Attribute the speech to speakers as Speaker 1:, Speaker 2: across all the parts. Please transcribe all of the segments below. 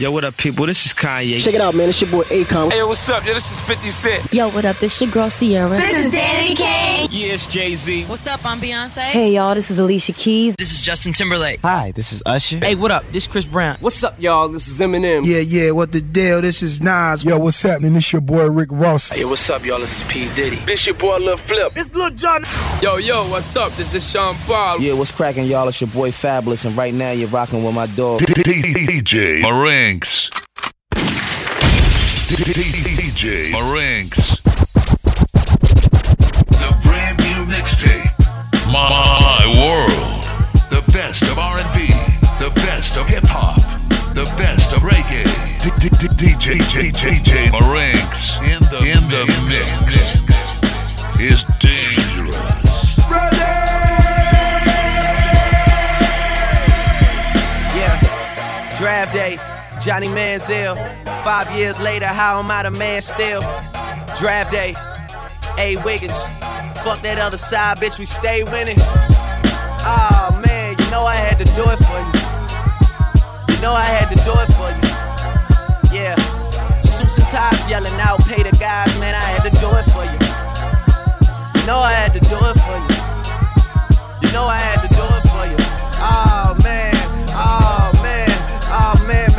Speaker 1: Yo, what up, people? This is Kanye.
Speaker 2: Check it out, man. It's your boy Akon.
Speaker 3: Hey, what's up? Yo, this is 50 Cent.
Speaker 4: Yo, what up? This your girl Ciara.
Speaker 5: This is Danity Kane.
Speaker 3: Yeah, it's Jay Z.
Speaker 6: What's up? I'm Beyonce.
Speaker 7: Hey, y'all. This is Alicia Keys.
Speaker 8: This is Justin Timberlake.
Speaker 9: Hi, this is Usher.
Speaker 8: Hey, what up? This Chris Brown.
Speaker 3: What's up, y'all? This is Eminem.
Speaker 10: Yeah, yeah. What the deal? This is Nas.
Speaker 11: Yo, what's happening? This your boy Rick Ross.
Speaker 3: Hey, what's up, y'all? This is P Diddy. This your boy Lil Flip.
Speaker 10: It's Lil Jon.
Speaker 3: Yo, yo, what's up? This is Sean Paul.
Speaker 12: Yeah, what's cracking, y'all? It's your boy Fabolous, and right now you're rocking with my dog
Speaker 13: DJ Marinks. DJ Marinks. The brand new mixtape. My World. The best of R&B. The best of hip hop. The best of reggae. DJ DJ Marinks in the in the mix is
Speaker 14: Johnny Manziel. Five years later, how am I the man still? Draft day. A Wiggins. Fuck that other side, bitch, we stay winning. Oh man, you know I had to do it for you. You know I had to do it for you. Yeah. Suits and ties yelling out, pay the guys, man, I had to do it for you. You know I had to do it for you. You know I had to do it for you. Oh man, oh man, oh man,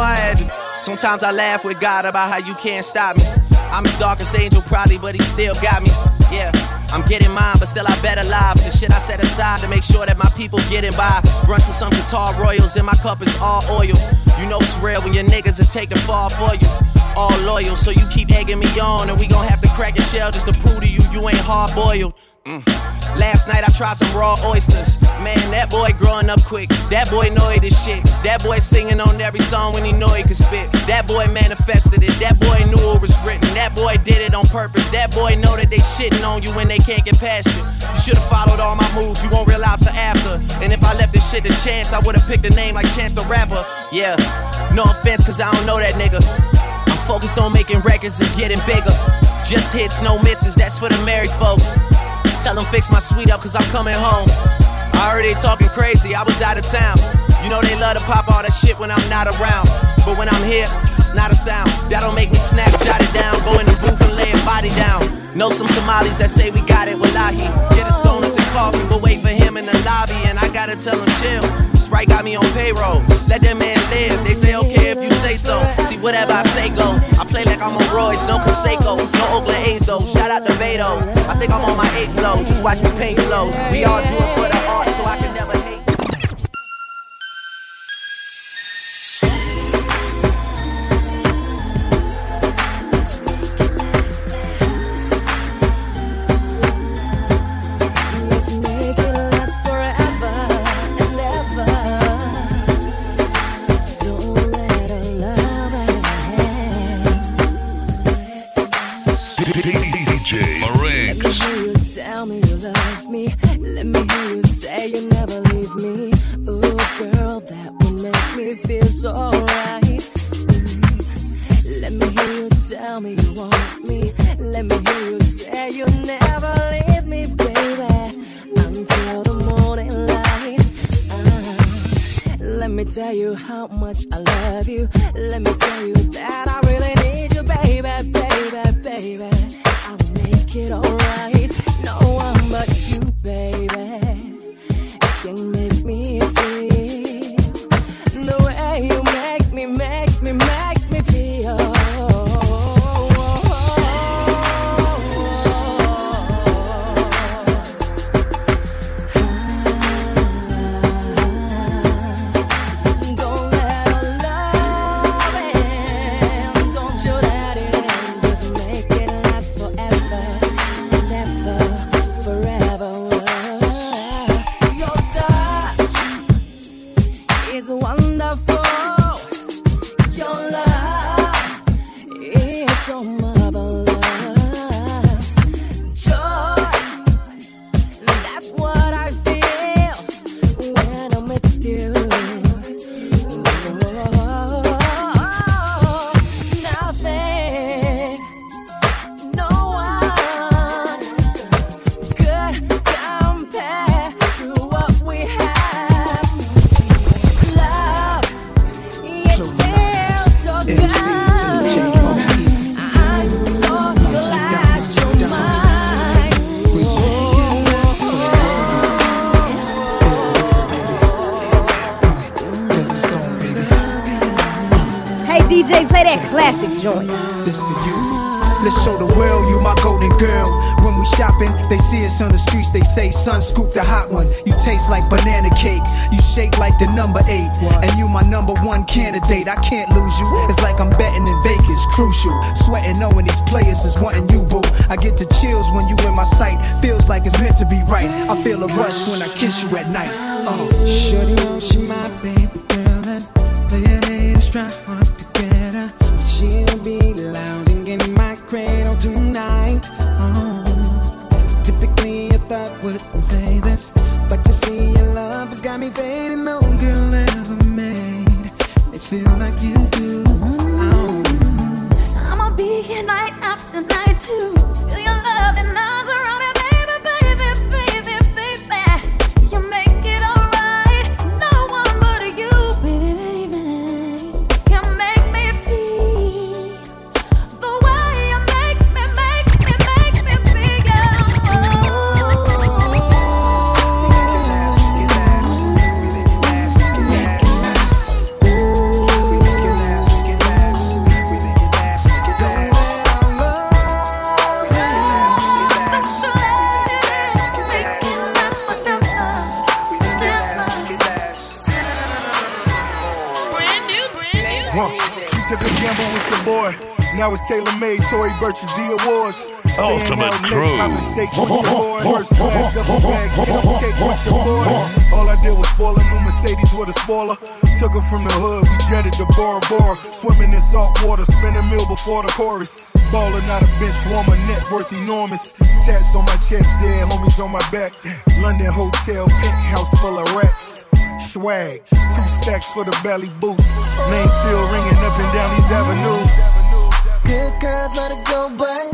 Speaker 14: to. Sometimes I laugh with God about how you can't stop me. I'm his darkest angel, probably, but he still got me. Yeah, I'm getting mine, but still I better live. The shit I set aside to make sure that my people getting by. Brunch with some guitar royals, and my cup is all oil. You know it's real when your niggas take the fall for you. All loyal, so you keep egging me on, and we gon' have to crack your shell just to prove to you you ain't hard boiled. Mm. Last night I tried some raw oysters. Man, that boy growing up quick. That boy know the shit. That boy singing on every song when he know he could spit. That boy manifested it. That boy knew it was written. That boy did it on purpose. That boy know that they shitting on you when they can't get past you. You should've followed all my moves. You won't realize the after. And if I left this shit to chance, I would've picked a name like Chance the Rapper. Yeah, no offense, cause I don't know that nigga. I'm focused on making records and getting bigger. Just hits, no misses. That's for the married folks. Tell them fix my suite up cause I'm coming home. I they talking crazy, I was out of town. You know they love to pop all that shit when I'm not around. But when I'm here, not a sound. That'll make me snap, jot it down, go in the booth and lay a body down. Know some Somalis that say we got it, wallahi. Get a stoners and coffee, but wait for him in the lobby. And I gotta tell him chill. Sprite got me on payroll. Let that man live. They say okay if you say so. See whatever I say go. I play like I'm on Royce, no Canseco, no Oakland A's though. Shout out to Beto. I think I'm on my eighth flow. Just watch me paint flow. We all do it for the
Speaker 15: tell you how much I love you. Let me tell you that I really need you, baby, baby, baby. I'll make it alright. No one but you, baby, is
Speaker 2: wanting you, boo. I get the chills when you in my sight, feels like it's meant to be right. I feel a rush when I kiss you at night. Uh.
Speaker 16: Shorty know she my baby
Speaker 11: from the hood, we jetted to Bora Bora. Swimming in salt water, spin a meal before the chorus. Ballin' out a bench warmer, net worth enormous. Tats on my chest, dead homies on my back. London hotel, penthouse full of rats. Swag, two stacks for the belly boost. Name still ringing up and down these avenues.
Speaker 16: Good girls, let it go, but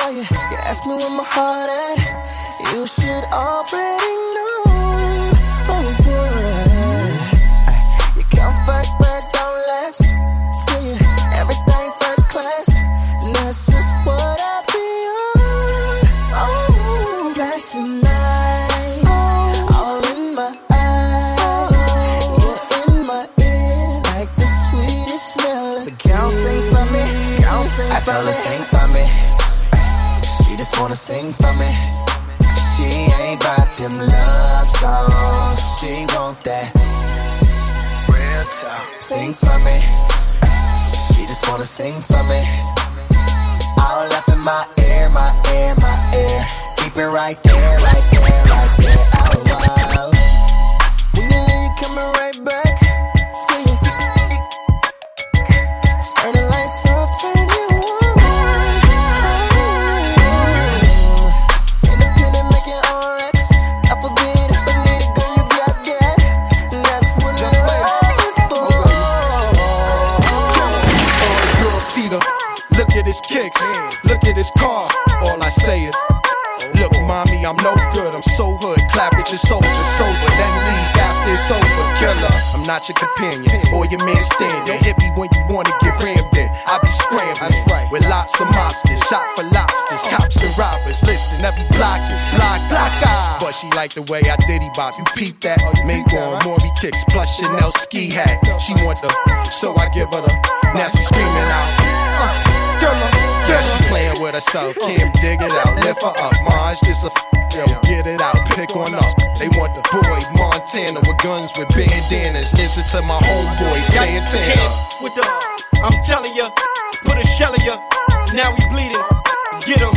Speaker 16: oh yeah, you ask me where my heart at. You should already know.
Speaker 4: Wanna sing for me. She ain't about them love songs. She want that real talk. Sing for me. She just wanna sing for me. All up in my ear, my ear, my ear. Keep it right there, right there, right there. Oh, wow.
Speaker 5: Not your companion or your man standing. Hit me when you wanna get rammed in. I be scrambling with lots of mobsters, shot for lobsters, cops and robbers. Listen, every block is block, block eye. But she like the way I diddy bop. You peep that? Mink on Maury kicks, plus Chanel ski hat. She want the, so I give her the. Now she screaming out. Uh, uh, yeah, she playing with herself. Can't dig it out. Lift her up, ma. It's just a f- yo. Get it out. Pick on up. They want the boy Montana with guns with bandanas. Listen to my homeboy Santana.
Speaker 17: With the, I'm telling ya, put a shell in ya. Now he bleeding. Get him,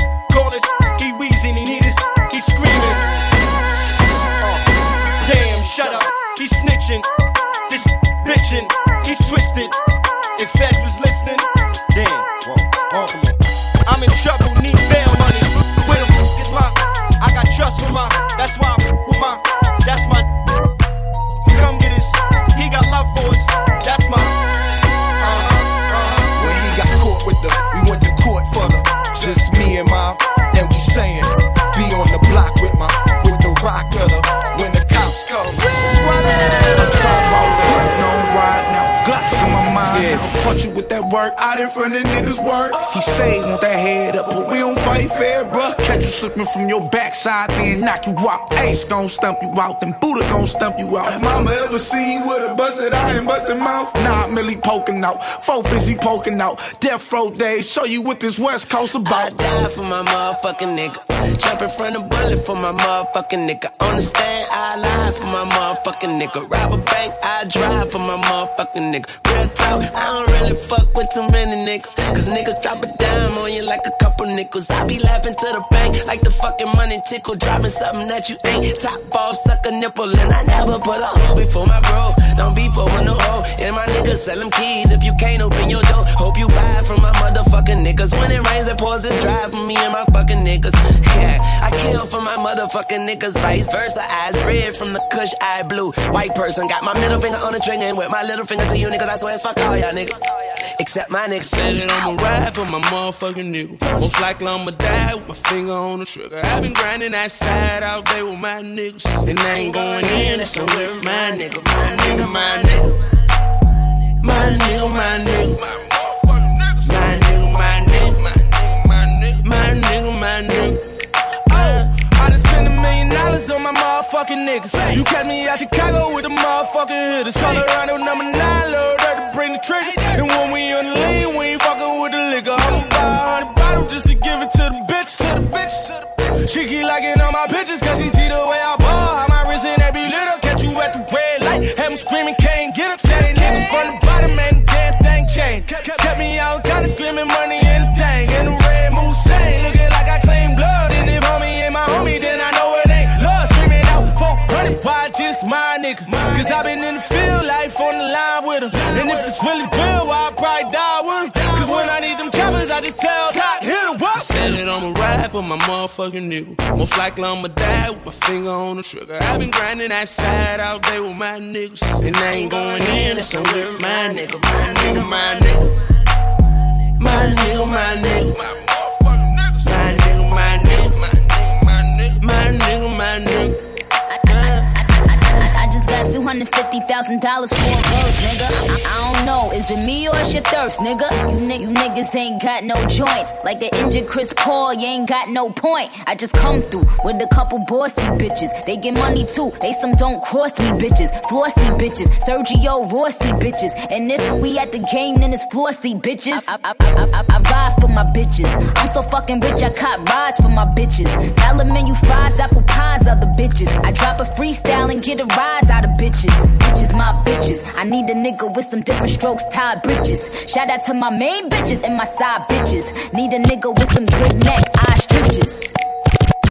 Speaker 11: work out in front of niggas work. He say, want that head up, but we don't fight fair, bruh. Catch you slipping from your backside, then knock you out. Ace gon' stump you out, then Buddha gon' stump you out. If mama ever see you with a busted eye and busted mouth, nah, Millie poking out. Four fizzy poking out. Death row days, show you what this West Coast about.
Speaker 9: I die for my motherfucking nigga. Jump in front of bullet for my motherfucking nigga. On the stand, I lie for my motherfucking nigga. Rob a bank, I drive for my motherfucking nigga. Real talk, I don't really fuck with too many niggas. Cause niggas drop a dime on you like a couple nickels. I be laughing to the bank like the fucking money tickle. Dropping something that you ain't. Top off, suck a nipple. And I never put a hoe before my bro. Don't be for no hoe. And my niggas sell them keys if you can't open your door. Hope you buy from my motherfucking niggas. When it rains, it pours, it's dry for me and my fucking niggas. Yeah, I kill for my motherfucking niggas. Vice versa, eyes red from the kush, eye blue. White person got my middle finger on the trigger and with my little finger to you niggas. I swear it's fuck all y'all niggas. Except my niggas.
Speaker 18: Said that I'ma ride for my motherfucking nigga. Most likely I'ma die with my finger on the trigger. I've been grinding that side out there with my niggas. And I ain't going in, that's with my nigga. My nigga, my nigga. My nigga, my nigga. My
Speaker 6: million on my motherfucking niggas. You catch me out Chicago with the motherfucking hitters. On number nine, up to bring the trigger. And when we on the lean, we ain't fucking with the liquor. I'ma buy a hundred bottles just to give it to the bitch, to the bitch. She keep liking all my pictures, cause she see the way I ball. How my wrist and every little catch you at the red light. Have them screaming, can't get my nigga. Cause I been in the field, life on the line with him. And if it's really real, I'll probably die with him. Cause when I need them choppers, I just tell Top, hit him, what?
Speaker 18: Said it I'ma ride for my motherfucking nigga. Most likely I'ma die with my finger on the trigger. I've been grinding that side all day with my niggas. And I ain't going in, that's I'm with my nigga. My nigga, my nigga. My nigga, my nigga. My
Speaker 19: got $250,000 for a verse, nigga. I, I don't know, is it me or it's your thirst, nigga? You, ni- you niggas ain't got no joints. Like the injured Chris Paul, you ain't got no point. I just come through with a couple bossy bitches. They get money too, they some don't cross me bitches. Flossy bitches, Sergio Rossi bitches. And if we at the game, then it's flossy bitches. I, I, I, I, ride for my bitches. I'm so fucking rich, I cop rides for my bitches. Dollar menu fries, apple pies, other bitches. I drop a freestyle and get a rise out of bitches. Bitches, my bitches. I need a nigga with some different strokes, tied bridges. Shout out to my main bitches and my side bitches. Need a nigga with some good neck, eye stitches.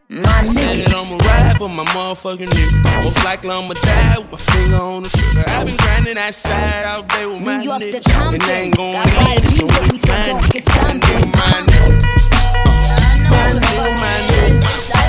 Speaker 19: My nigga.
Speaker 18: that I'ma ride for my motherfucking nigga. Most likely I'ma die with my finger on the trigger. I've been grinding that side out there with my
Speaker 19: York to. Compton.
Speaker 18: And I ain't going in, so
Speaker 19: with me,
Speaker 18: my nigga. My nigga, my nigga.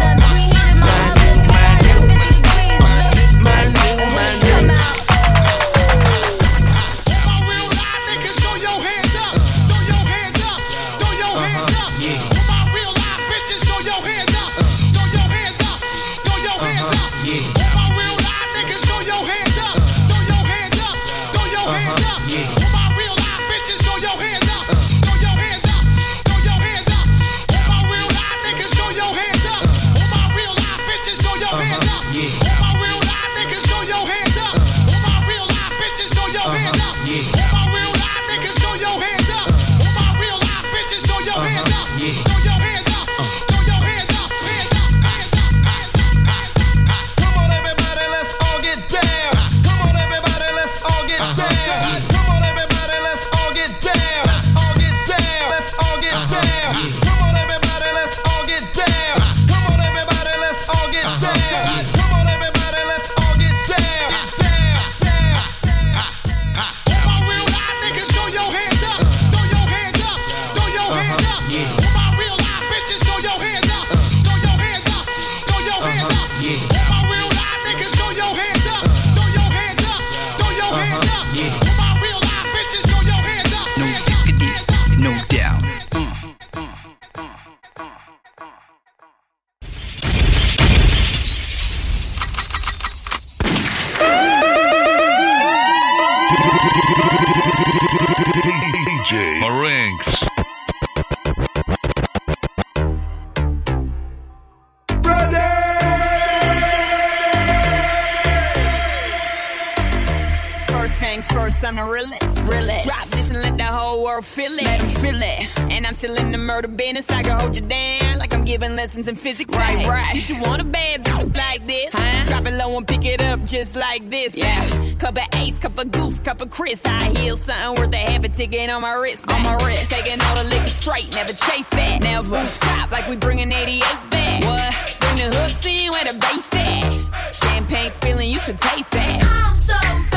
Speaker 20: The murder business. I can hold you down like I'm giving lessons in physics. Right, right. You should want a bad bitch like this. Huh? Drop it low and pick it up just like this. Yeah. Cup of ace, cup of goose, cup of Chris. I heal something worth a half a ticket on my wrist. On my wrist. Taking all the liquor straight, never chase that. Now rooftop like we bringing 88 back. What? Bring the hooks in where the bass at. Champagne spilling, you should taste that.
Speaker 21: I'm so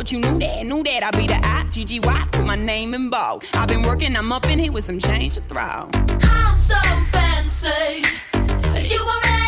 Speaker 20: thought you knew that, knew that. I'd be the I, G-G-Y. Put my name in bold. I've been working, I'm up in here with some change to throw.
Speaker 21: I'm so fancy. You already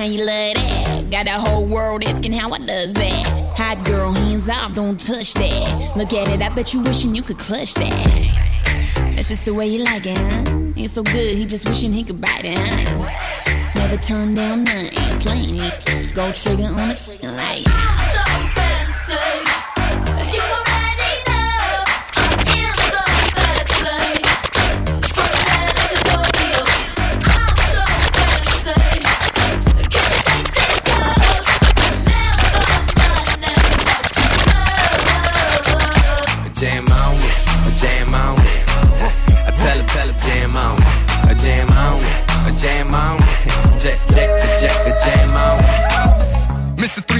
Speaker 20: how you love that. Got the whole world asking how I does that. Hot girl, hands off, don't touch that. Look at it, I bet you wishing you could clutch that. That's just the way you like it, huh? Ain't so good, he just wishing he could bite it, huh? Never turn down nothing, slaying. Go trigger on it, like.
Speaker 21: So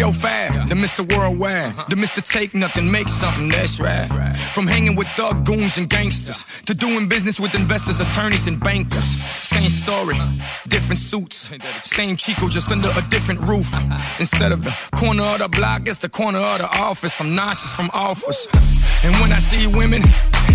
Speaker 22: 305, the Mr. Worldwide, the Mr. Take Nothing, Make Something, that's right. From hanging with thug goons and gangsters to doing business with investors, attorneys, and bankers. Same story, different suits. Same Chico, just under a different roof. Instead of the corner of the block, it's the corner of the office. I'm nauseous from offers. And when I see women,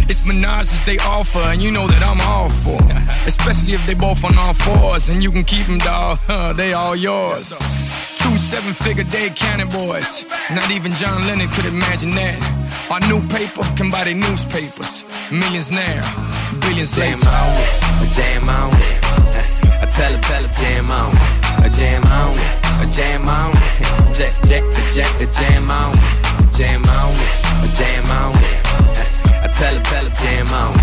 Speaker 22: it's menages they offer, and you know that I'm all for. Especially if they both on all fours, and you can keep them, dog. they all yours. Seven figure day counting boys. Not even John Lennon could imagine that. Our new paper can buy their newspapers. Millions now, billions
Speaker 23: Jam
Speaker 22: later.
Speaker 23: on it, a jam on it. I tell her, tell her, jam on it. A jam on it, a jam on it. Jack, jack, jack, jam on it. Jam on it, a jam on it. Tell her, tell her, jam on.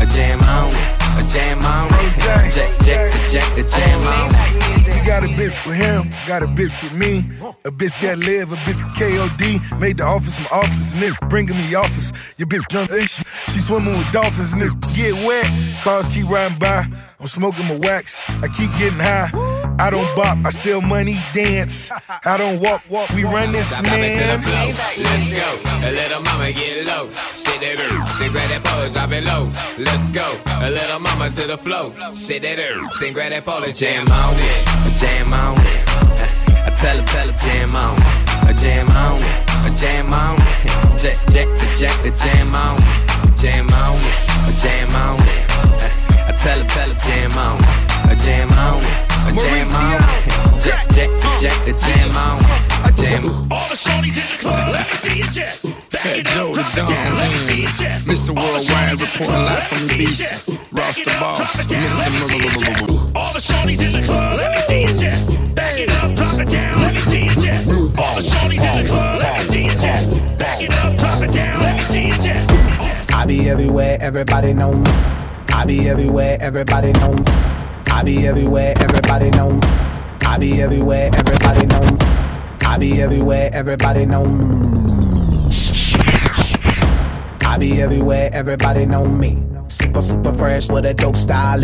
Speaker 23: A jam on a jam on. Jack, jack, jack, a jam on.
Speaker 11: You got a bitch with him, got a bitch with me. A bitch that live, a bitch KOD. Made the office my office, nigga. Bringing me offers. Your bitch jump, eh, she, she swimming with dolphins, nigga. Get wet, cars keep riding by. I'm smoking my wax, I keep getting high. I don't bop, I steal money, dance. I don't walk, walk, we run this
Speaker 3: Stop
Speaker 11: man.
Speaker 3: Let's go. A little mama get low. Shit that earth. Then grab that pole, drop it low. Let's go. A little mama to the flow. Shit that earth. Then grab that pole and
Speaker 23: jam on it, jam on it. I tell her, tell her, jam on it, a jam on it, a jam on it. Jack, jack, a jack, a jam on it, jam on it, a jam on it tell her, jam on. A jam on. A jam on. Jack, jack, jack, a jam on. A jam.
Speaker 24: All the shorties in the club, let me see your chest.
Speaker 22: Fat Joe the Don Lean. Mr. Worldwide reporting live from the beast. Ross the Boss, Mr. Murmur.
Speaker 24: All the shorties in the club, let me see your chest. Back it up, drop it down, let me see your chest. All
Speaker 4: the shorties in the club, let me
Speaker 22: see your chest. Back it up, drop it down, let me see your chest.
Speaker 4: I be everywhere, everybody know me. I be everywhere, everybody know. I be everywhere, everybody know. I be everywhere, everybody know. I be everywhere, everybody know me. I be everywhere, everybody know me. Super, super fresh with a dope style.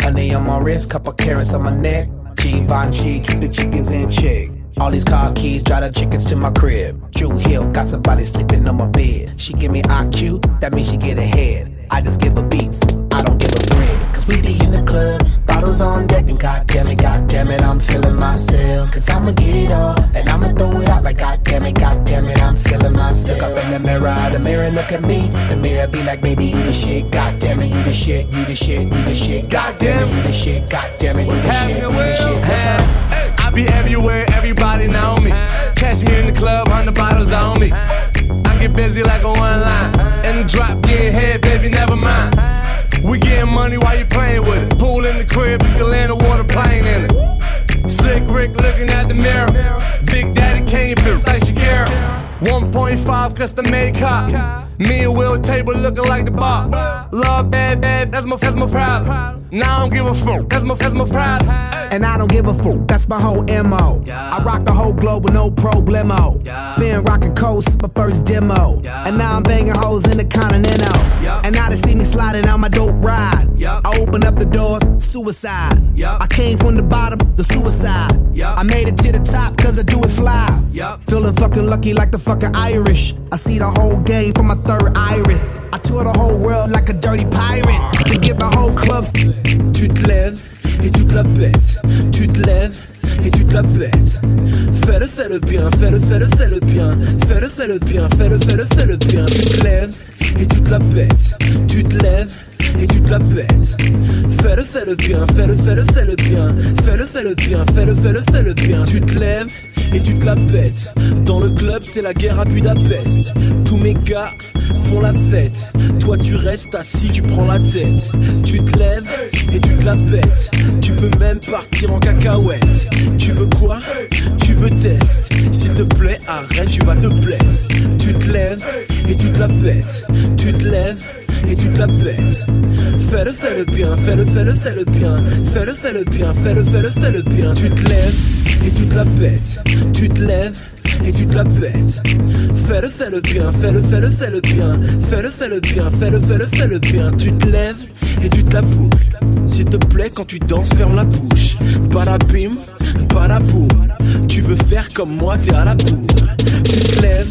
Speaker 4: Honey on my wrist, couple carats on my neck. Givenchy, keep the chickens in check. All these car keys, drive the chickens to my crib. Drew Hill, got somebody sleeping on my bed. She give me IQ, that means she get ahead. I just give her beats, I don't give her bread. Cause we be in the club, bottles on deck, and goddamn it, goddamn it, I'm feeling myself. Cause I'ma get it all, and I'ma throw it out like goddamn it, goddamn it, I'm feeling myself. Look up in the mirror, the mirror look at me. The mirror be like, baby, you the shit, goddamn it, you the shit, you the shit, you the shit, goddamn it, you the shit, goddamn it, you the shit, you the shit. What's up?
Speaker 25: I be everywhere, everybody know me. Catch me in the club, hundred bottles on me. I get busy like a one line. Drop, getting head, baby, never mind. We getting money while you playing with it. Pool in the crib, you can land a water plane in it. Slick Rick looking at the mirror. Big Daddy came built like Shakira. 1.5 custom made cop. Me and Will table looking like the bar. Love bad, bad, that's my, that's my problem. Now I don't give a fuck, that's my, that's my problem.
Speaker 26: And I don't give a fuck, that's my whole MO. I rock the whole globe with no problemo. Yeah. Been rocking coast since my first demo. And now I'm banging hoes in the Continental. And now they see me sliding on my dope ride. I open up the doors, suicide. I came from the bottom, the suicide. I made it to the top cause I do it fly. Feeling fucking lucky like the fucking Irish. I see the whole game from my third iris. I tour the whole world like a dirty pirate. To get my whole clubs.
Speaker 25: Tu te lèves et tu te la pètes. Tu te lèves et tu te la pètes. Fais-le, fais-le bien, fais-le, fais-le, fais-le bien. Fais-le, fais-le bien, fais-le, fais-le, fais-le bien. Tu te lèves et tu te la pètes. Tu te lèves et tu te la pètes. Fais-le, fais-le bien, fais-le, fais-le, fais-le bien. Fais-le, fais-le bien, fais-le, fais-le, fais-le bien. Tu te lèves et tu te la pètes. Dans le club, c'est la guerre à Budapest. Tous mes gars font la fête. Toi, tu restes assis, tu prends la tête. Tu te lèves et tu te la pètes. Tu peux même partir en cacahuète. Tu veux quoi? Tu veux test. S'il te plaît, arrête, tu vas te blesser. Tu te lèves et tu te la pètes. Tu te lèves et tu te la pètes. Fais-le, fais-le bien, fais-le, fais-le, fais-le bien. Fais-le, fais-le bien, fais-le, fais-le, fais-le bien. Tu te lèves et tu te la pètes. Tu te lèves et tu te la pètes. Fais-le, fais-le bien, fais-le, fais-le, fais-le bien. Fais-le, fais-le bien, fais-le, fais-le, fais-le bien. Tu te lèves et tu te la boucles. S'il te plaît, quand tu danses, ferme la bouche. Barabim, baraboum. Tu veux faire comme moi, t'es à la bourre. Tu te lèves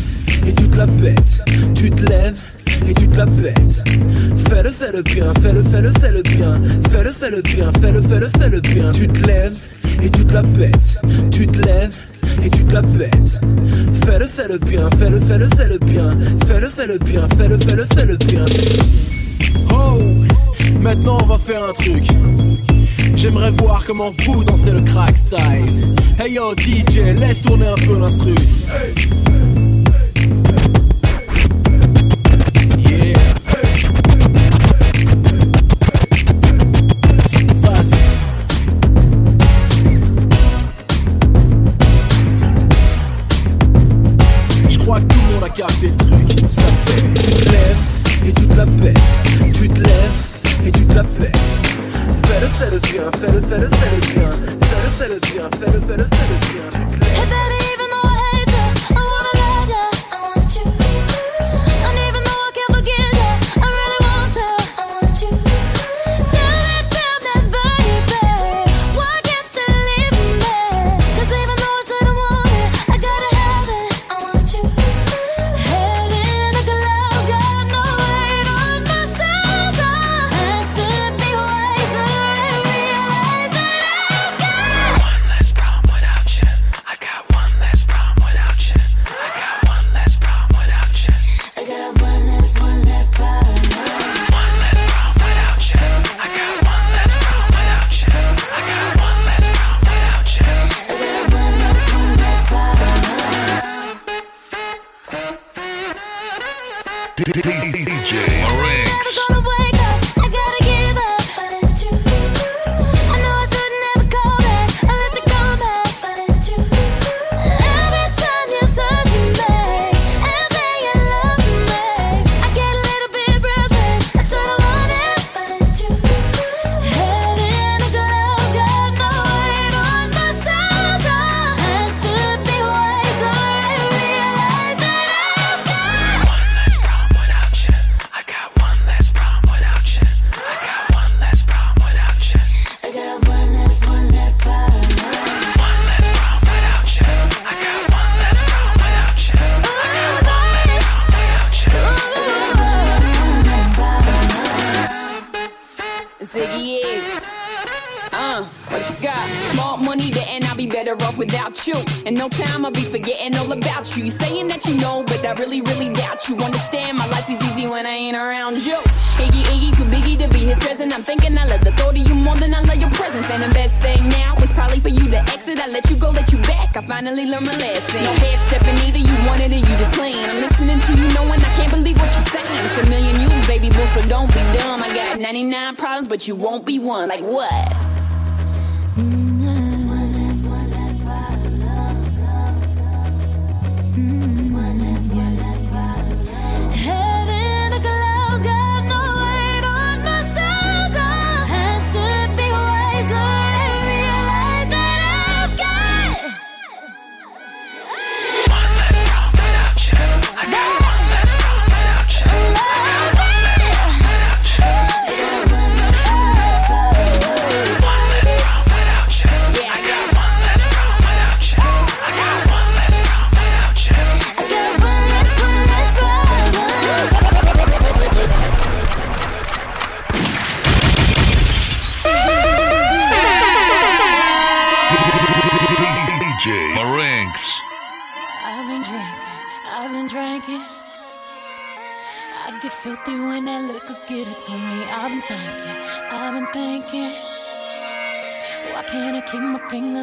Speaker 25: et tu te la pètes. Tu te lèves et tu te la pètes. Fais-le, fais-le bien, fais-le, fais-le, fais-le bien. Fais-le, fais-le bien, fais-le, fais-le, fais-le bien. Tu te lèves et tu te la pètes. Tu te lèves et tu te la pètes. Fais-le, fais-le bien, fais-le, fais-le, fais-le bien. Fais-le, fais-le bien, fais-le, fais-le, fais-le bien. Oh, maintenant on va faire un truc. J'aimerais voir comment vous dansez le crack style. Hey yo DJ, laisse tourner un peu l'instru. Le truc. Ça. Tu te lèves et tu te la pètes. Tu te lèves et tu te la pètes. Fais-le, fais-le bien, fais-le, fais-le, fais-le bien. Fais-le, fais-le bien, fais-le, fais-le, fais-le bien.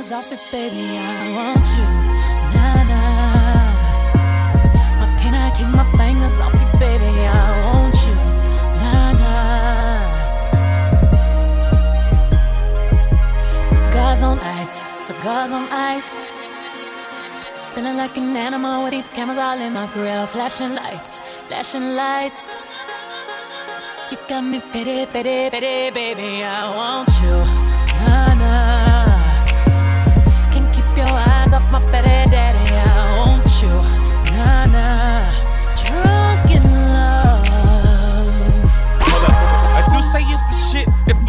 Speaker 27: Fingers off it, baby? I want you, nah nah. Why can't I keep my fingers off you, baby? I want you, nah nah. Cigars on ice, cigars on ice. Feeling like an animal with these cameras all in my grill. Flashing lights, flashing lights. You got me pity, pity, pity, baby. I want you.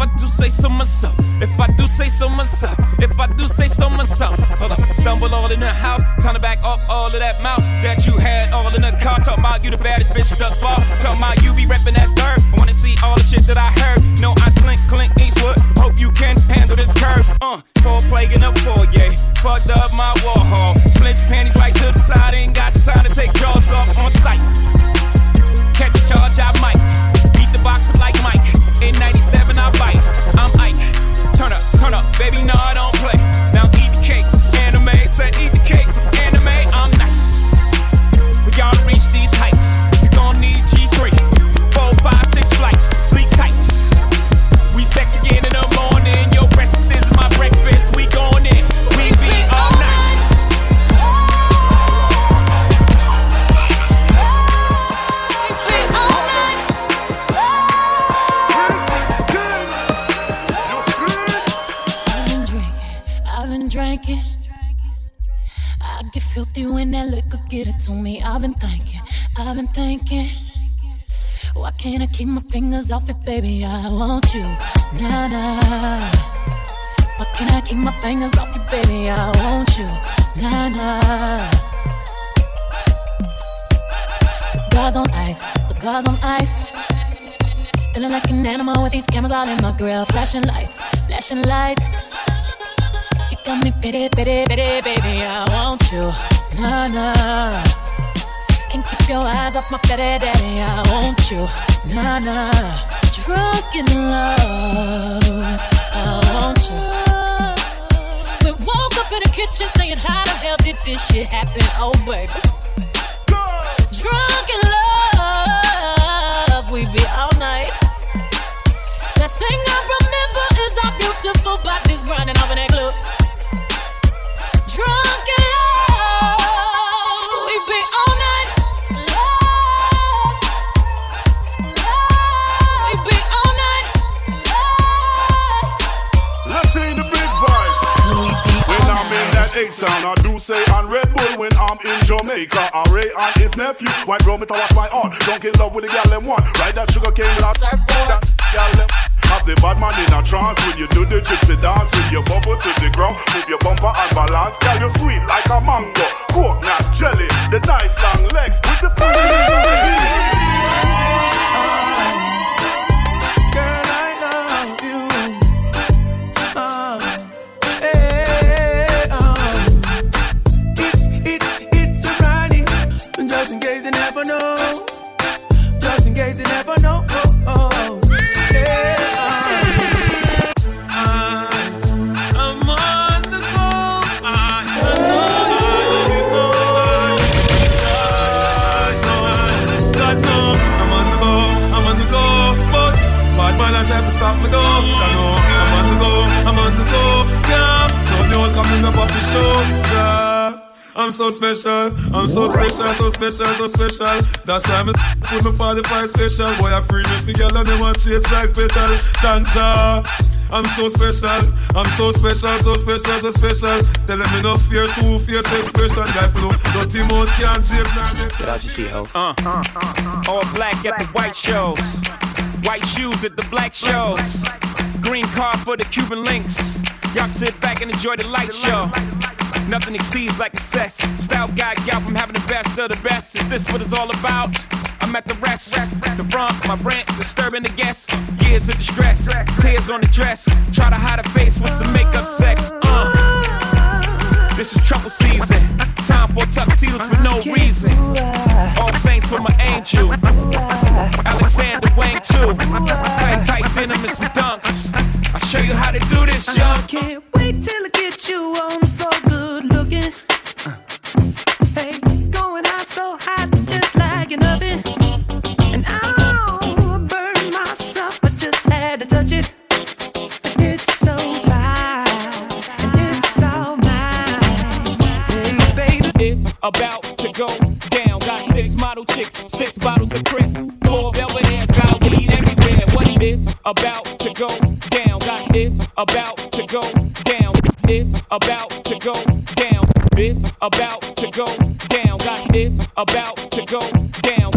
Speaker 27: I
Speaker 6: do say so myself. If I do say so myself. If I do say so myself. Hold up. Stumble all in the house. Time to back up all of that mouth that you had all in the car. Talking about you the baddest bitch thus far. Talking about you be reppin' that third. I wanna see all the shit that I heard. No, I slink, Clint Eastwood. Hope you can handle this curve. Uh, four plague in the foyer. Fucked up my Warhol. Your panties right to the side. Ain't got the time to take jaws off on sight. Catch a charge, I might. Beat the box up like Mike. In 97, I bite. I'm Ike. Turn up, turn up, baby, no, I don't play.
Speaker 27: That liquor get it to me. I've been thinking, I've been thinking. Why can't I keep my fingers off it, baby? I want you, nah nah. Why can't I keep my fingers off you, baby? I want you, nah nah. Cigars on ice, cigars on ice. Feeling like an animal with these cameras all in my grill. Flashing lights, flashing lights. You got me pity, pity, pity, baby. I want you, nah, nah. Can't keep your eyes off my petty daddy. I want you, nah, nah. Drunk in love, I want you. We woke up in the kitchen saying, How the hell did this shit happen? Oh, baby. Drunk in love, we be all night. Last thing I remember is our beautiful bodies grinding over that club. Drunk
Speaker 28: A sound, I do say on Red Bull when I'm in Jamaica. I Ray and his nephew, white rum, it wash my aunt. Drunk in love with the gal them one. Ride that sugar cane lot. That gal them. Have the bad man in a trance when you do the gypsy dance. When you bubble to the ground, move your bumper and balance. Girl, you sweet like a mango. Coconut jelly, the nice long legs with the
Speaker 29: gaze
Speaker 30: they never know. Just and gaze, they never know. Oh, oh. Yeah.
Speaker 31: Stop me though,
Speaker 29: I know I'm on the go, I'm on the go, yeah. Don't you all coming up off the show, yeah.
Speaker 31: I'm so special. I'm so special, so special, so special. That's why I'm with my 45 special. Boy, I pre me girl and them want chase like petal. Thank ya. I'm so special. I'm so special, so special, so special. Tell them me no fear, two fierce expression. Guy flow, dirty mouth can't chase.
Speaker 12: Get out your seat, ho.
Speaker 6: Uh, all black at the white shows. White shoes at the black shows. Green car for the Cuban links. Y'all sit back and enjoy the light show. Nothing exceeds like excess. Style guy, gal from having the best of the best. Is this what it's all about? I'm at the rest, the front, my rent, disturbing the guests. Years of distress, tears on the dress. Try to hide a face with some makeup sex. Uh. This is trouble season. Time for tuxedos for no reason. All saints for my angel. Alexander Wang too. Tight, tight denim and some dunks. I'll show you how to do this, young.
Speaker 15: Can't wait till I get you on the floor, good looking. Uh. Hey, going out so hot, just like an oven. And I'll burn myself, I just had to touch it. And it's so fine, and it's all mine. Hey, baby.
Speaker 6: It's about to go down. Got six model chicks, six bottles of Chris, four velvet hairs, got weed everywhere. What it's about to go down. Got it's about to go down. It's about to go down. It's about to go down. Got it's about to go down.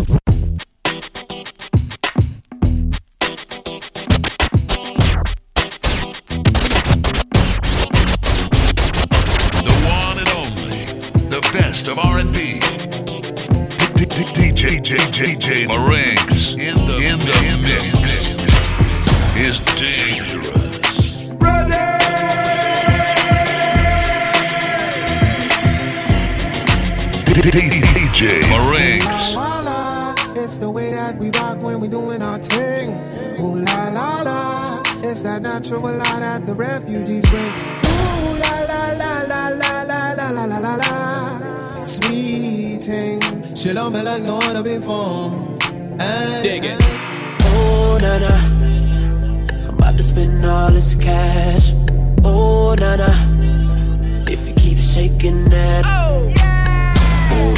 Speaker 13: The one and only, the best of R&B. DJ JJ Marinks in
Speaker 30: that natural law that the refugees bring. Ooh la la la la la la la la la la la. Sweet thing, chill on me like no other before.
Speaker 6: Dig it.
Speaker 9: Oh, na na. I'm about to spend all this cash. Oh, na na. If you keep shaking that. Oh,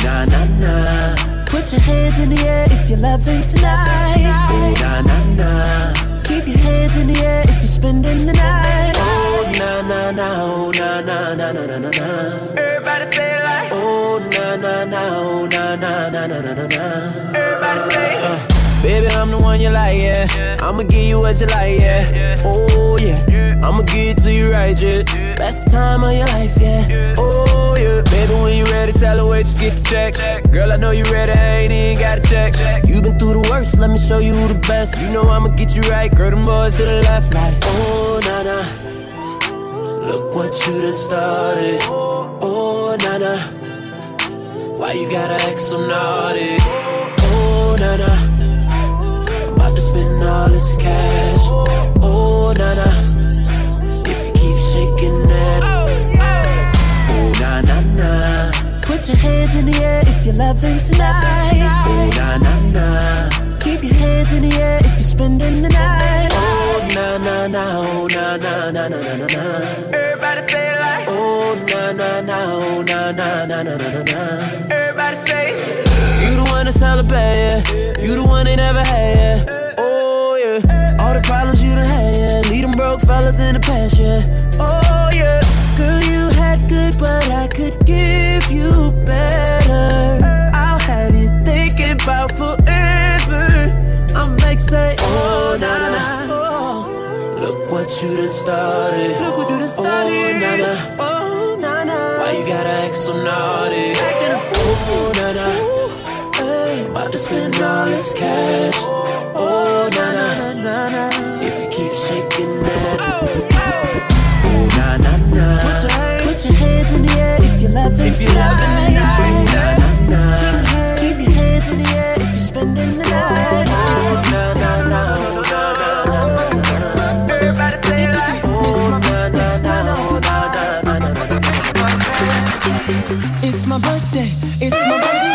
Speaker 9: na na na.
Speaker 15: Put your hands in the air if you're loving tonight.
Speaker 9: Oh, na na na.
Speaker 15: Keep your hands in the air if you're spending the night.
Speaker 9: Oh, na na na. Oh, na na na na na na na.
Speaker 15: Everybody say it like.
Speaker 9: Oh, na na na. Oh, na na na na na na na.
Speaker 15: Everybody say it.
Speaker 9: Uh, Baby, I'm the one you like, yeah. I'ma give you what you like, yeah. Oh, yeah. I'ma give it to you right, yeah. Best time of your life, yeah. Oh, yeah. Baby, when you ready, tell her wait, just get the check. Girl, I know you ready, I ain't even got to check. You been through the worst, let me show you who the best. You know I'ma get you right, girl, them boys to the left, like. Oh, na na. Look what you done started. Oh, na na. Why you gotta act so naughty? Oh, na na. All this cash. Oh, na na. If you keep shaking that. Oh, na na na.
Speaker 15: Put your hands in the air if you're loving tonight.
Speaker 9: Oh, na na na.
Speaker 15: Keep your hands in the air if you're spending the night.
Speaker 9: Oh, na na na. Oh, na na na na na na.
Speaker 15: Everybody say it like.
Speaker 9: Oh, na na na. Oh, na na na na na na na.
Speaker 15: Everybody say it.
Speaker 9: You the one to celebrate, yeah. You the one they never had, yeah. Problems you done had, yeah. Leave them broke fellas in the past, yeah. Oh, yeah.
Speaker 15: Girl, you had good, but I could give you better. I'll have you thinking about forever. I'm like, say,
Speaker 9: Oh, oh na na na. Oh. Look what you done started.
Speaker 15: Look what you done started.
Speaker 9: Oh, na na.
Speaker 15: Oh, na na.
Speaker 9: Why you gotta act so naughty? Oh, na na. I'm about to spend all this cash. Oh, na na. You keep shaking that. Oh, Ooh, nah, nah, nah.
Speaker 15: Put your, head, put your hands in the air if you're loving
Speaker 9: if you're tonight. Loving
Speaker 15: tonight.
Speaker 9: Ooh, nah, nah, nah.
Speaker 15: Keep, your keep your hands in the air if you're spending the night.
Speaker 9: Ooh, nah, nah, nah.
Speaker 30: It's my birthday, it's my birthday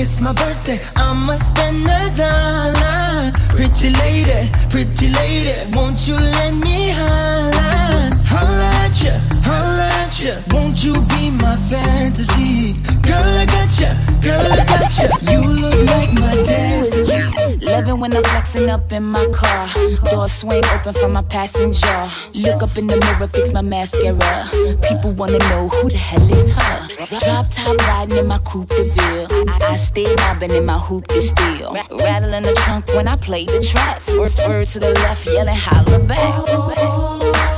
Speaker 16: It's my birthday. I'ma spend a dollar. Pretty lady, pretty lady, won't you let me holla? Holla at ya, holla ya. Won't you be my fantasy? Girl, I got ya, girl, I got ya. You look like my destiny.
Speaker 19: Loving when I'm flexing up in my car. Door swing open for my passenger. Look up in the mirror, fix my mascara. People wanna know who the hell is her. Drop top riding in my coupe de ville. I, I stay mobbing in my hoop de steel. Rattling the trunk when I play the tracks. Word, word to the left, yelling holla back.
Speaker 32: These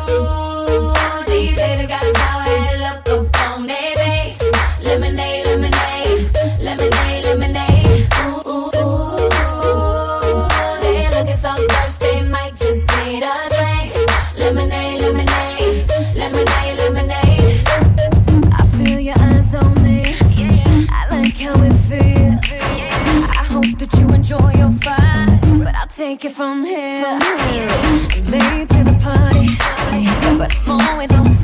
Speaker 21: take it from here. Late to the party, but I'm always on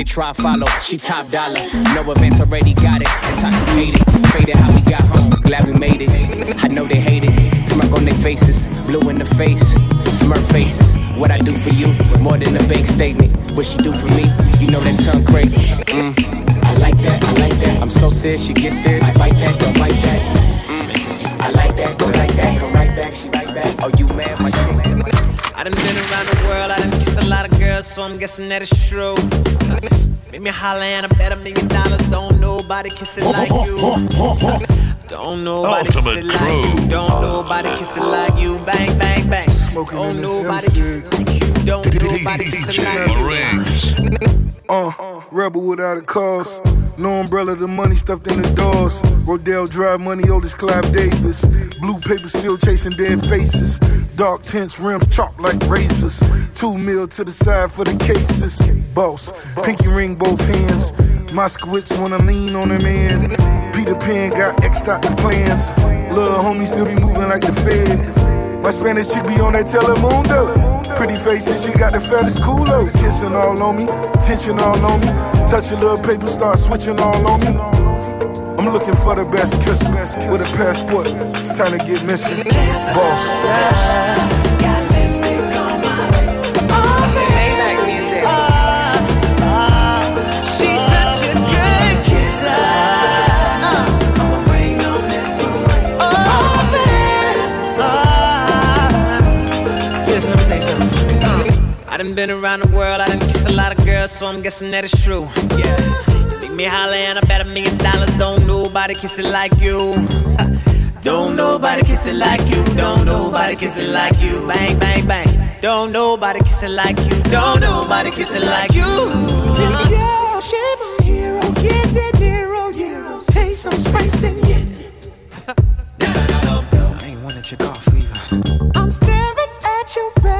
Speaker 32: they
Speaker 33: try follow. She top dollar, no events already got it. Intoxicated, faded how we got home. Glad we made it. I know they hate it. Smirk on their faces, blue in the face, smirk faces. What I do for you, more than a bank statement. What she do for me, you know that tongue crazy. Mm. I like that, I like that. I'm so serious, she gets serious. Like that. Oh, you mad, my chick?
Speaker 34: I done been around the world, I done kissed a lot of girls, so I'm guessing that it's true. Make me holler and I bet a million dollars, don't nobody kiss it like you. Don't Don't nobody
Speaker 13: Ultimate
Speaker 34: kiss it like you. Don't nobody kiss it like you. Bang, bang, bang. Don't nobody kiss it like you. Don't nobody kiss it like you.
Speaker 11: Uh, rebel without a cause. No umbrella, the money stuffed in the doors. Rodeo Drive, money, Otis Clive Davis. Blue paper still chasing dead faces. Dark tints, rims chopped like razors. Two mil to the side for the cases. Boss, pinky ring both hands. Moskowitz wanna lean on a man. Peter Pan got X out the plans. Little homie still be moving like the Fed. My Spanish chick be on that Telemundo. Pretty faces, she got the fattest culo. Kissing all on me, attention all on me. Touch a little paper, start switching all on me. I'm looking for the best kiss with a passport. It's time to get missing. Boss.
Speaker 34: Been around the world, I done kissed a lot of girls, so I'm guessing that it's true. Yeah. Make me holler and I bet a million dollars. Don't nobody kiss it like you. Don't nobody kiss it like you. Don't nobody kiss it like you. Bang, bang, bang. Don't nobody kiss it like you. Don't nobody kiss it like you.
Speaker 16: This girl, she my hero. Get that hero, euros, pesos, francs, and yen.
Speaker 34: I ain't wanna check off either.
Speaker 16: I'm staring at your barrel, pull the trigger,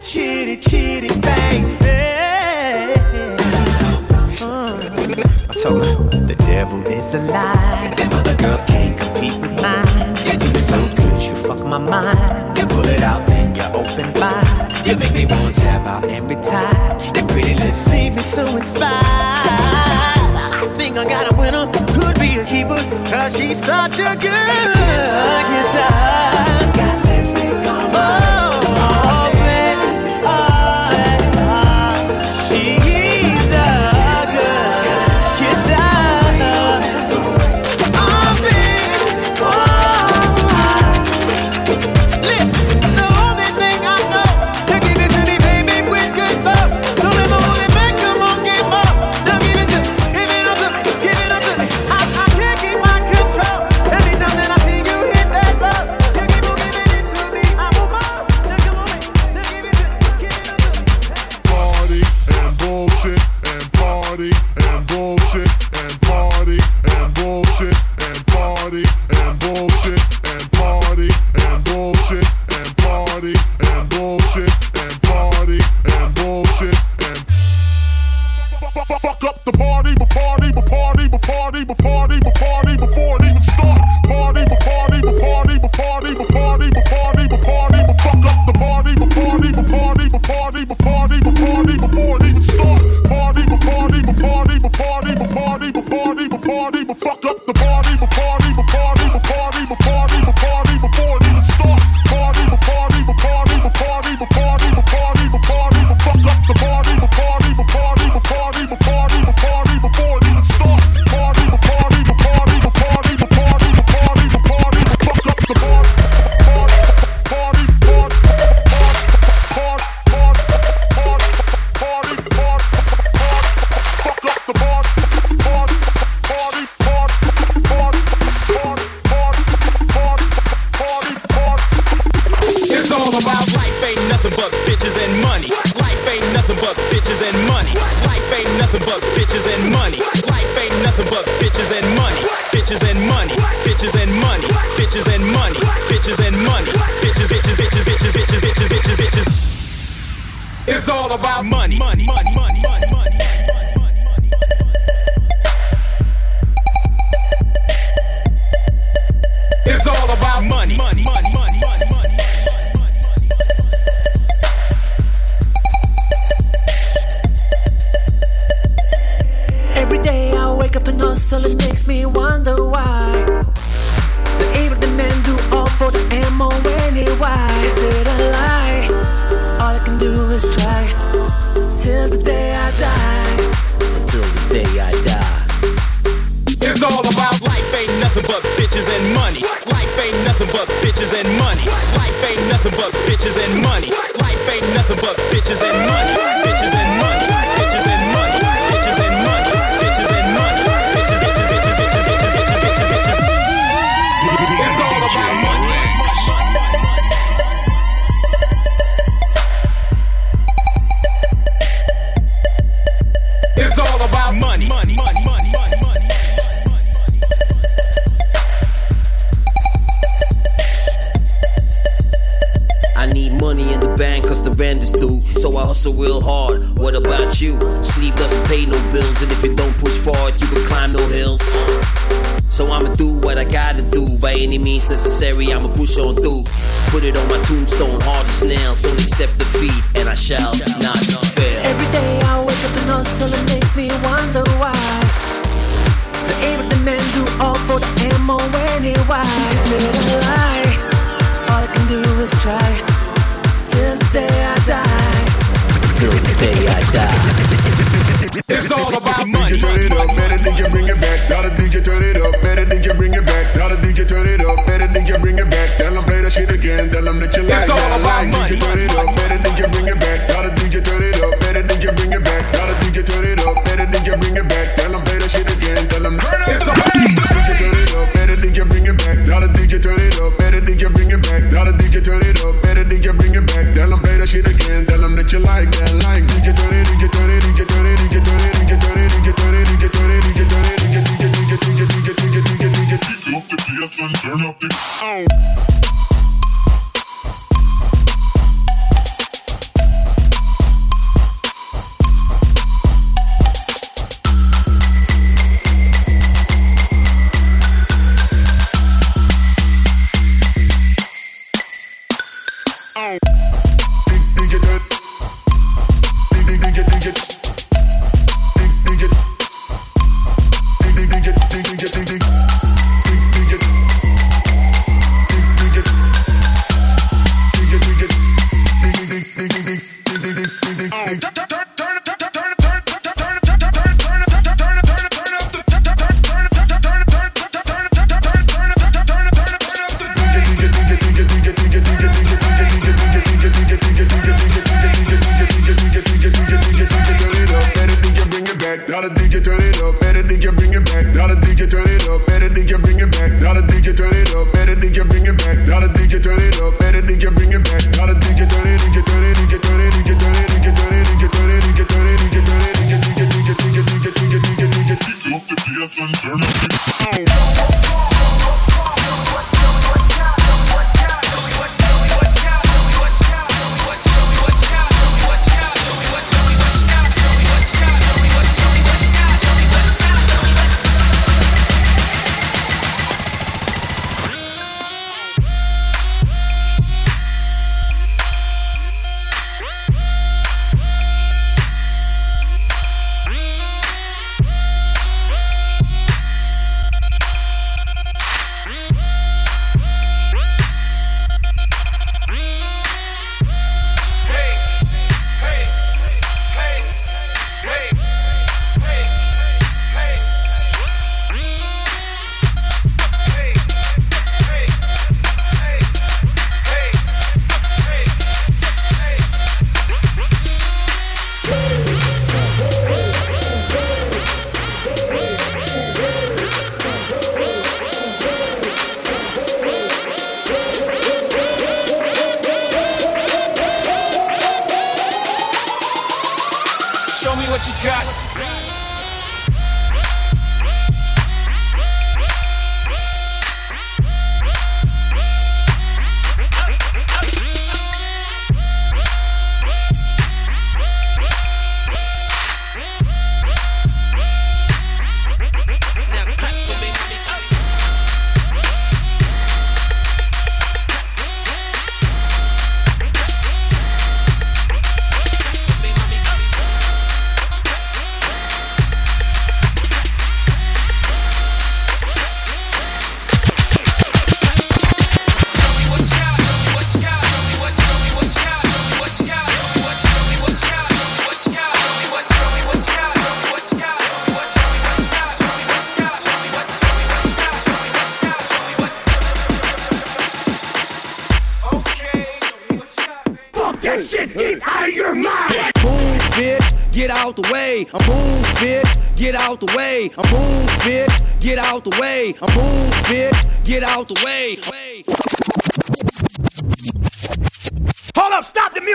Speaker 16: chitty, chitty, bang, bang. Uh.
Speaker 34: I told her the devil is a lie. Other girls can't compete with mine. You do it so good, you fuck my mind. You pull it out, then you open wide. You make me want to tap out every time. Your pretty lips leave me so inspired. I think I got a winner, could be a keeper, cause she's such a good kisser. Got lipstick on my
Speaker 6: nothing but bitches and money. Life ain't nothing but bitches and money. Bitches and money. Bitches and money. Bitches and money. Bitches and money. Bitches, itches, itches, itches, itches, itches, itches, itches. It's all about money. Money, money,
Speaker 28: money,
Speaker 35: money,
Speaker 28: that you turn it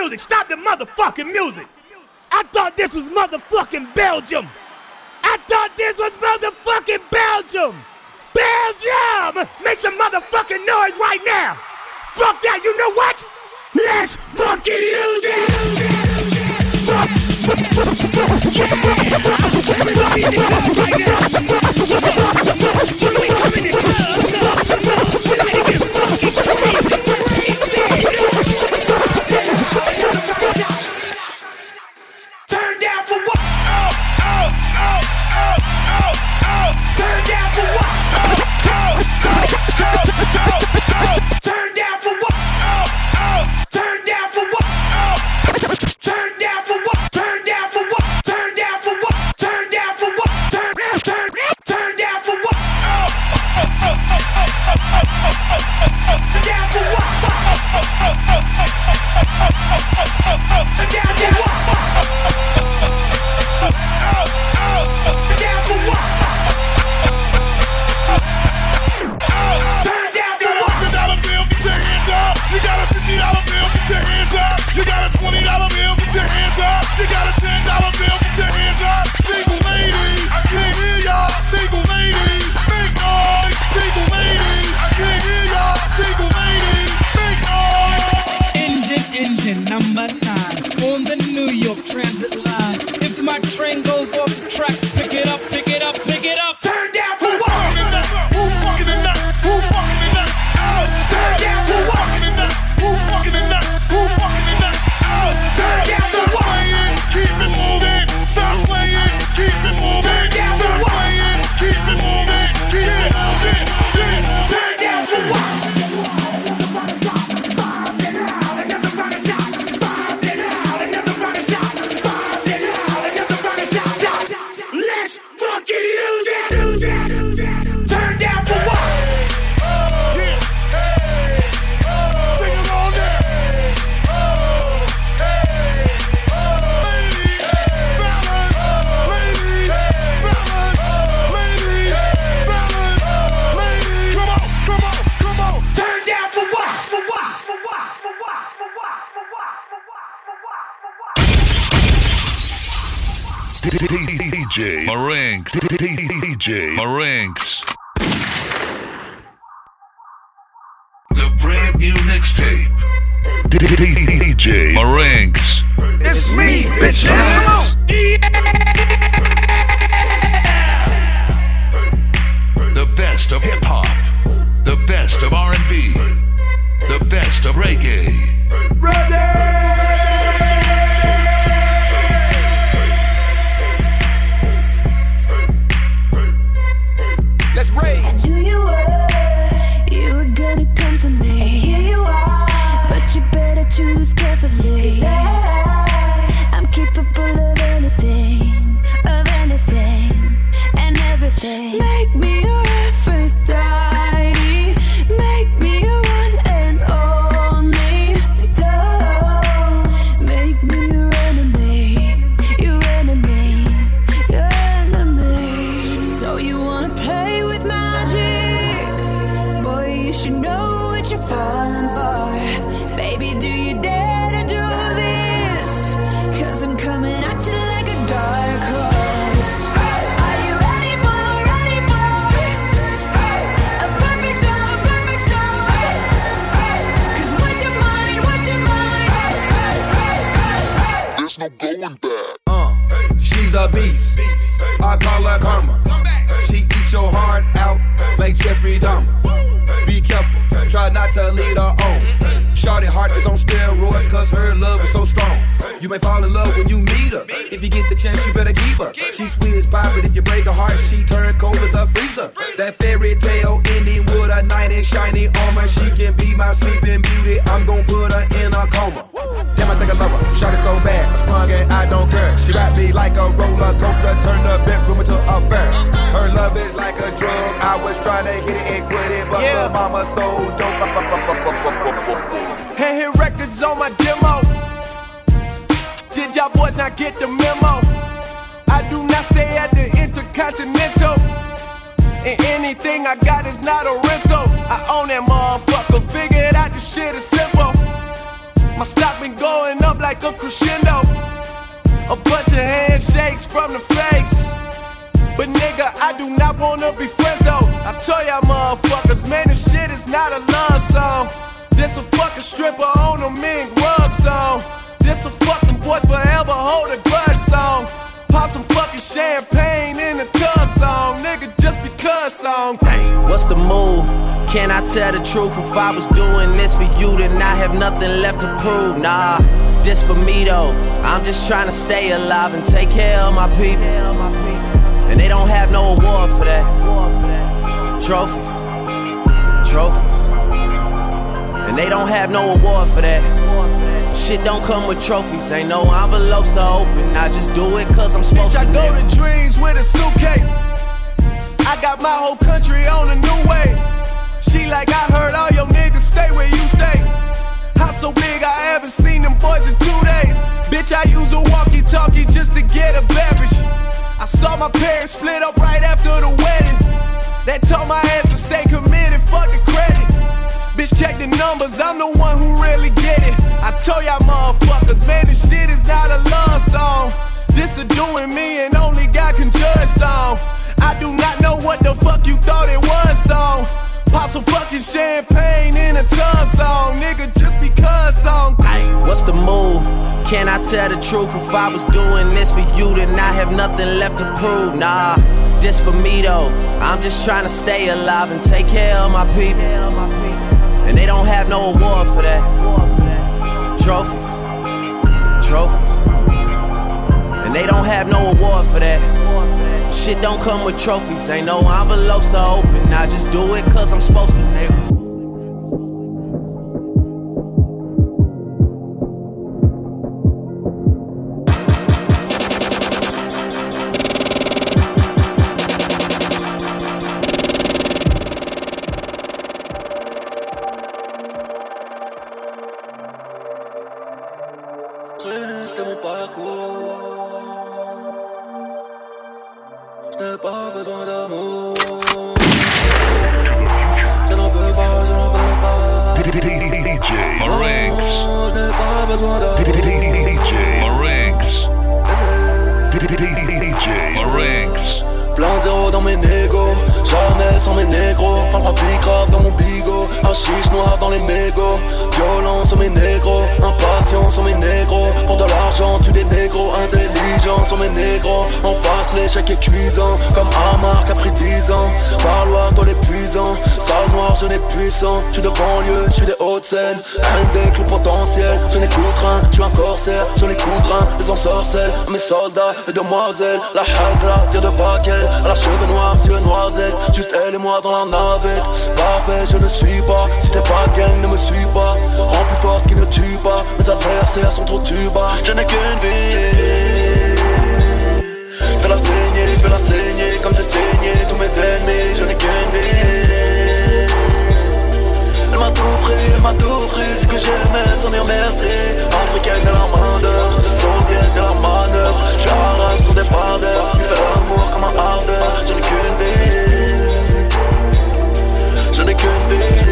Speaker 35: music. Stop the motherfucking music. I thought this was motherfucking Belgium. I thought this was motherfucking Belgium. Belgium! Make some motherfucking noise right now. Fuck that. You know what? Let's fucking lose it.
Speaker 13: DJ Marinks. The brand new mixtape. DJ Marinks.
Speaker 17: It's me, bitches.
Speaker 13: The best of hip hop. The best of R&B. The best of reggae.
Speaker 15: Ready.
Speaker 5: You break her heart, she turn cold as a freezer. That fairy tale ending with a knight in shiny armor. She can be my sleeping beauty. I'm gonna put her in a coma. Damn, I think I love her. Shot it so bad, I sprung and I don't care. She ride me like a roller coaster, turn the bedroom into a fair. Her love is like a drug. I was trying to hit it and quit it, but
Speaker 14: yeah.
Speaker 5: her mama so dope.
Speaker 14: I got is not a rental. I own that motherfucker. Figured out this shit is simple. My stock been going up like a crescendo. A bunch of handshakes from the fakes. But nigga, I do not wanna be friends though. I tell y'all motherfuckers, man, this shit is not a love song. This a fucking stripper on a million. Tell the truth? If I was doing this for you, then I have nothing left to prove. Nah, this for me though. I'm just trying to stay alive and take care of my people. And they don't have no award for that. Trophies, trophies. And they don't have no award for that. Shit don't come with trophies, ain't no envelopes to open. I just do it cause I'm supposed
Speaker 36: Bitch, I
Speaker 14: to.
Speaker 36: go to dreams with a suitcase. I got my whole country on a new way. Like, I heard all your niggas stay where you stay. House so big, I haven't seen them boys in two days. Bitch, I use a walkie talkie just to get a beverage. I saw my parents split up right after the wedding. That told my ass to stay committed, fuck the credit. Bitch, check the numbers, I'm the one who really get it. I told y'all motherfuckers, man, this shit is not a love song. This a doing me and only God can judge song. I do not know what the fuck you thought it was song. Pop some fucking champagne in a tub song, nigga, just because song.
Speaker 14: What's the move? Can I tell the truth? If I was doing this for you, then I have nothing left to prove. Nah, this for me though. I'm just trying to stay alive and take care of my people. And they don't have no award for that. Trophies, trophies. And they don't have no award for that. Shit don't come with trophies, ain't no envelopes to open. I just do it cause I'm supposed to, nigga.
Speaker 25: Ne tue mes adversaires sont trop tubas. Je n'ai qu'une vie. Je vais la saigner, je vais la saigner, comme j'ai saigné tous mes ennemis. Je n'ai qu'une vie. Elle m'a tout pris, elle m'a tout pris, ce que j'aimais, s'en est remercié. Africaine de la main d'œuvre, saoudienne de la manœuvre. Je suis arrache sur des il fait l'amour comme un ardeur. Je n'ai qu'une vie. Je n'ai qu'une vie.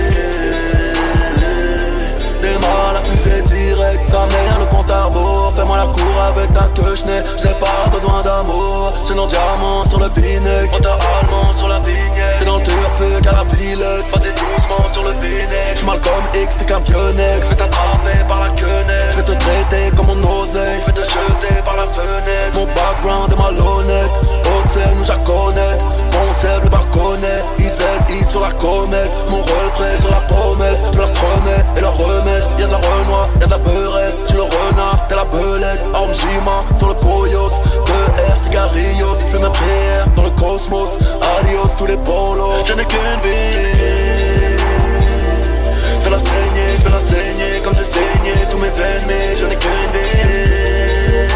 Speaker 25: Le compte à. Fais-moi la cour avec ta queue, je n'ai, pas besoin d'amour. J'ai nos diamants sur le vinaigre, moteur allemand sur la vignette. T'es dans le turf qu'à la villette, vas-y doucement sur le vinaigre. J'suis mal comme X, t'es qu'un vieux nègre. Je vais t'attraper par la quenelle, je vais te traiter comme mon oseille. Je vais te jeter par la fenêtre. Mon background est malhonnête, scène, nous connais. Concept, le barconnet, IZI sur la comète. Mon refrain sur la pommette, je leur remets et leur remettre. Y'a de la renoir, y'a de la beurette. J'suis le renard, t'es la belette. Arme Jima sur le Poyos, 2R, cigarillos. Fais ma prière dans le cosmos. Adios, tous les polos. Je n'ai qu'une vie. Je vais la saigner, je vais la saigner comme j'ai saigné tous mes ennemis. Je n'ai qu'une vie.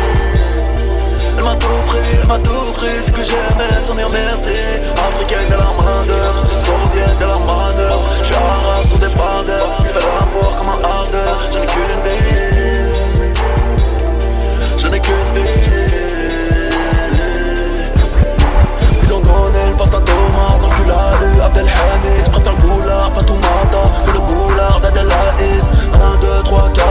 Speaker 25: Elle m'a tout pris, elle m'a tout pris, ce que j'aimais, s'en est remercié. Africaine de la main d'œuvre, saoudienne de la manœuvre. Je suis arrache sur des d'œuvre, il fait l'amour comme un ardeur. Je n'ai qu'une vie j'en ai qu'une vie Ils ont donné le poste à Thomas dans le cul à Abdelhamid. Je préfère le boulard, pas tout mata Que le boulard d'Adelaide 1, 2, 3, 4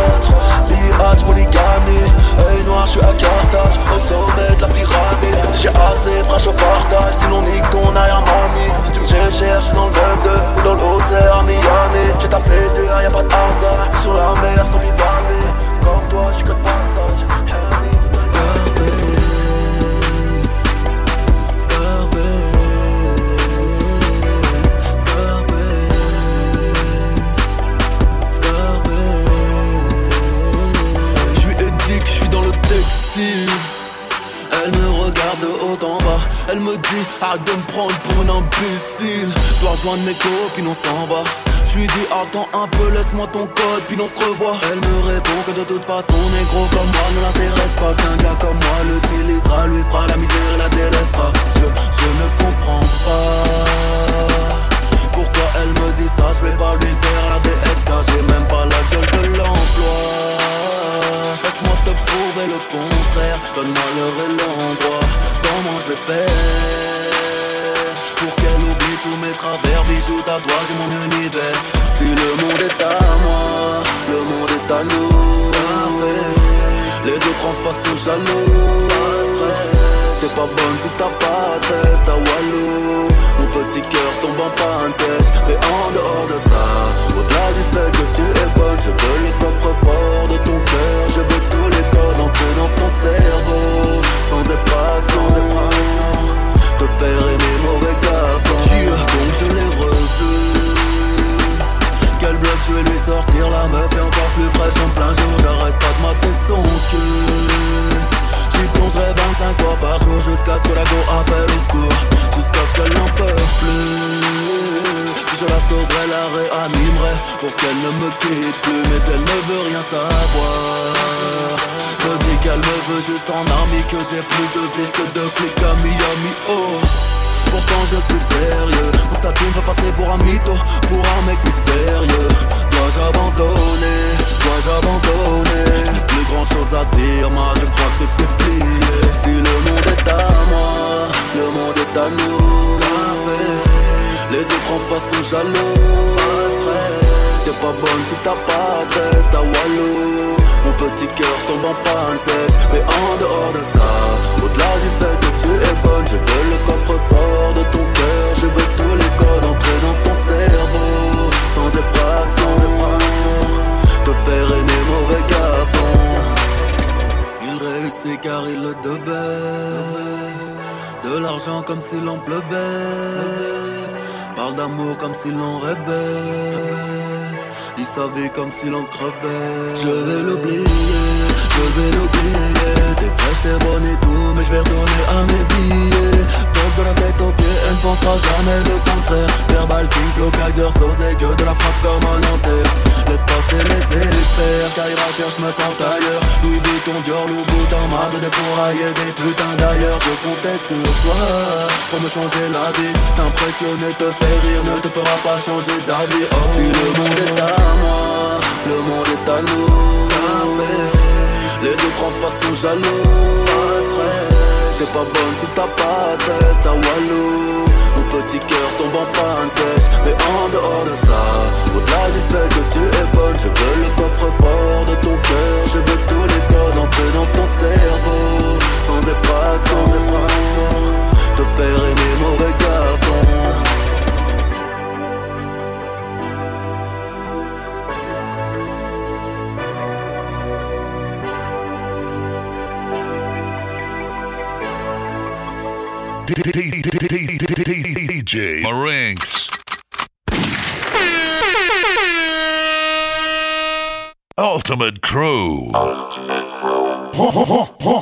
Speaker 25: Liage, polygamie. Œil noir, je suis à Carthage Au sommet de la pyramide. Si j'ai assez, fraîche au partage. Sinon nique ton air, mamie Si tu me cherches, dans le 2 Ou dans l'hôtel à Miami. J'ai ta plaisir, y'a pas de hasard. Sur la mer, sans vis-à-vis Comme toi, j'suis que prendre pour un imbécile. Dois rejoindre mes copines on s'en va. Je lui dis attends un peu laisse-moi ton code puis on se revoit. Elle me répond que de toute façon négro comme moi ne l'intéresse pas Qu'un gars comme moi l'utilisera Lui fera la misère et la délaissera. Je, je ne comprends pas Pourquoi elle me dit ça Je vais pas lui faire la DSK J'ai même pas la gueule de l'emploi. Laisse-moi te prouver le contraire Donne-moi l'heure et l'endroit Comment je vais faire? Tous mes travers Bijoux, tatouages et mon univers. Si le monde est à moi Le monde est à nous. Les autres en face sont jaloux. C'est pas bonne si t'as pas tête T'as Walou Mon petit cœur tombe en panne sèche Mais en dehors de ça? Au-delà du fait que tu es bonne Je veux le coffre-fort de ton cœur. Je veux tous les codes entrer dans ton cerveau. Sans effraction. Te faire aimer mauvais je vais lui sortir La meuf est encore plus fraîche en plein jour. J'arrête pas de mater son cul. J'y plongerai 25 fois par jour Jusqu'à ce que la go appelle au secours. Jusqu'à ce qu'elle n'en peut plus. Je la sauverai, la réanimerai Pour qu'elle ne me quitte plus. Mais elle ne veut rien savoir. Me dit qu'elle me veut juste en army Que j'ai plus de vis que de flics à Miami Oh Pourtant je suis sérieux. Mon statut me fait passer pour un mytho Pour un mec mystérieux. Dois-je abandonner Dois-je abandonner? Plus grand chose à dire Moi je crois que c'est plié. Si le monde est à moi Le monde est à nous. Les autres en face sont jaloux. T'es pas bonne si t'as pas de test à Walou Mon petit cœur tombe en panne sèche Mais en dehors de ça Comme s'il en pleuvait. Parle d'amour comme s'il en rêvait. Il savait comme s'il en crevait. Je vais l'oublier, je vais l'oublier. T'es fraîche, t'es bonne et tout Mais je vais retourner à mes billets de la tête aux pieds, elle ne pensera jamais le contraire Verbal King, Flow, Kaiser, Sauce que de la frappe comme un Nanterre Laisse passer les experts Kaira cherche me tente ailleurs. Louis Vuitton, Dior, Louboutin Marre de défourailler des putains d'ailleurs. Je comptais sur toi Pour me changer la vie. T'impressionner, te faire rire Ne te fera pas changer d'avis. Oh. Si le monde est à moi Le monde est à nous. Les autres en face sont jaloux T'es pas bonne si t'as pas de test à Walou Mon petit cœur tombe en panne sèche Mais en dehors de ça Au-delà du fait que tu es bonne Je veux le coffre-fort de ton cœur. Je veux tous les codes entrer dans ton cerveau. Sans effraction Te faire aimer mauvais garçon
Speaker 13: DJ Marinks. Ultimate Crew.
Speaker 11: Huh, huh,